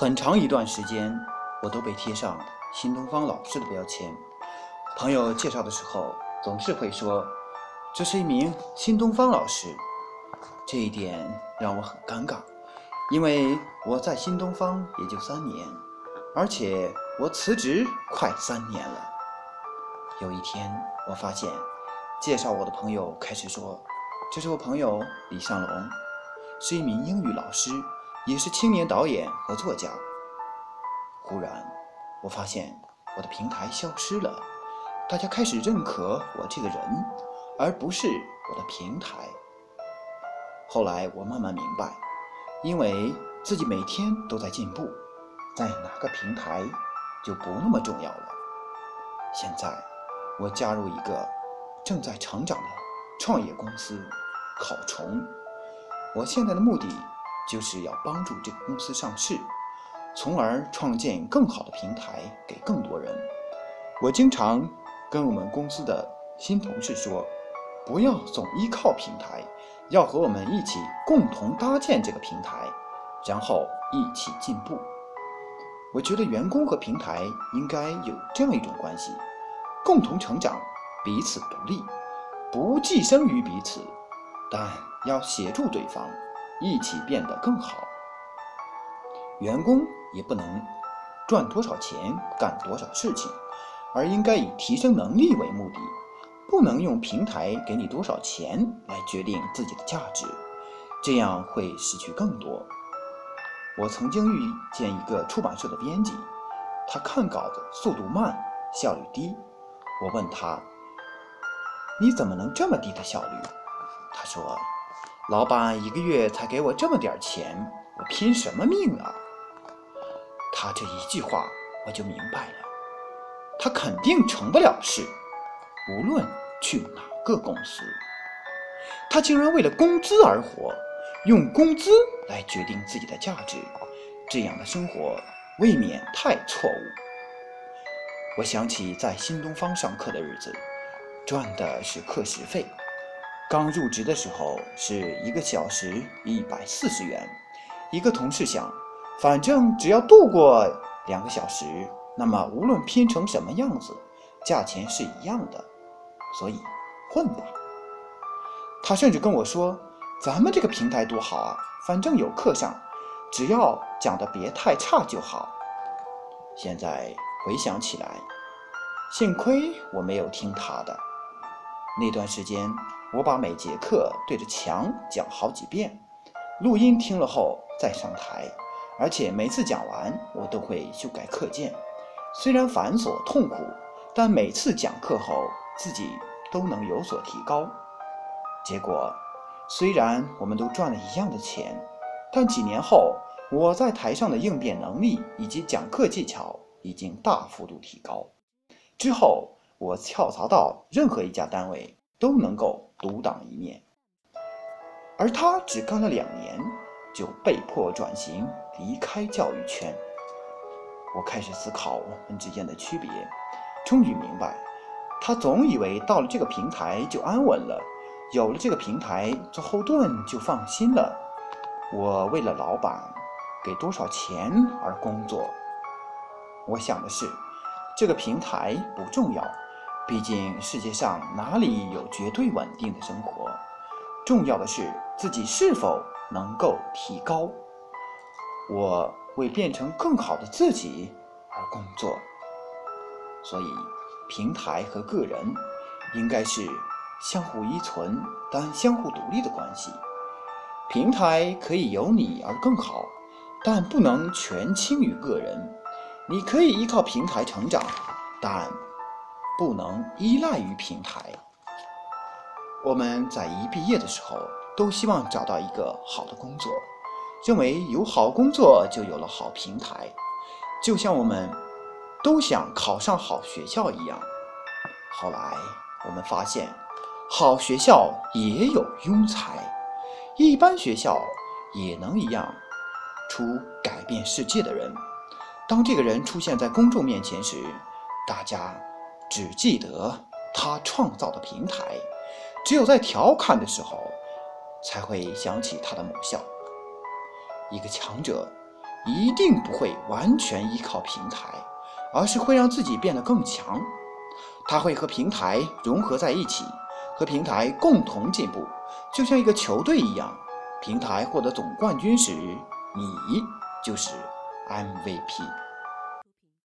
很长一段时间，我都被贴上新东方老师的标签。朋友介绍的时候，总是会说这是一名新东方老师，这一点让我很尴尬，因为我在新东方也就三年，而且我辞职快三年了。有一天，我发现介绍我的朋友开始说：“这是我朋友李尚龙，是一名英语老师。”也是青年导演和作家。忽然，我发现我的平台消失了，大家开始认可我这个人，而不是我的平台。后来我慢慢明白，因为自己每天都在进步，在哪个平台就不那么重要了。现在，我加入一个正在成长的创业公司——考虫。我现在的目的。就是要帮助这个公司上市，从而创建更好的平台给更多人。我经常跟我们公司的新同事说，不要总依靠平台，要和我们一起共同搭建这个平台，然后一起进步。我觉得员工和平台应该有这样一种关系：共同成长，彼此独立，不寄生于彼此，但要协助对方。一起变得更好。员工也不能赚多少钱干多少事情，而应该以提升能力为目的。不能用平台给你多少钱来决定自己的价值，这样会失去更多。我曾经遇见一个出版社的编辑，他看稿子速度慢，效率低。我问他：“你怎么能这么低的效率？”他说。老板一个月才给我这么点钱，我拼什么命啊？他这一句话我就明白了，他肯定成不了事，无论去哪个公司。他竟然为了工资而活，用工资来决定自己的价值，这样的生活未免太错误。我想起在新东方上课的日子，赚的是课时费。刚入职的时候是一个小时一百四十元，一个同事想，反正只要度过两个小时，那么无论拼成什么样子，价钱是一样的，所以混吧。他甚至跟我说：“咱们这个平台多好啊，反正有课上，只要讲的别太差就好。”现在回想起来，幸亏我没有听他的那段时间。我把每节课对着墙讲好几遍，录音听了后再上台，而且每次讲完我都会修改课件。虽然繁琐痛苦，但每次讲课后自己都能有所提高。结果，虽然我们都赚了一样的钱，但几年后我在台上的应变能力以及讲课技巧已经大幅度提高。之后我跳槽到任何一家单位。都能够独当一面，而他只干了两年，就被迫转型离开教育圈。我开始思考我们之间的区别，终于明白，他总以为到了这个平台就安稳了，有了这个平台做后盾就放心了。我为了老板给多少钱而工作，我想的是，这个平台不重要。毕竟世界上哪里有绝对稳定的生活？重要的是自己是否能够提高。我为变成更好的自己而工作，所以平台和个人应该是相互依存但相互独立的关系。平台可以由你而更好，但不能全倾于个人。你可以依靠平台成长，但。不能依赖于平台。我们在一毕业的时候，都希望找到一个好的工作，认为有好工作就有了好平台，就像我们都想考上好学校一样。后来我们发现，好学校也有庸才，一般学校也能一样出改变世界的人。当这个人出现在公众面前时，大家。只记得他创造的平台，只有在调侃的时候，才会想起他的母校。一个强者一定不会完全依靠平台，而是会让自己变得更强。他会和平台融合在一起，和平台共同进步，就像一个球队一样。平台获得总冠军时，你就是 MVP。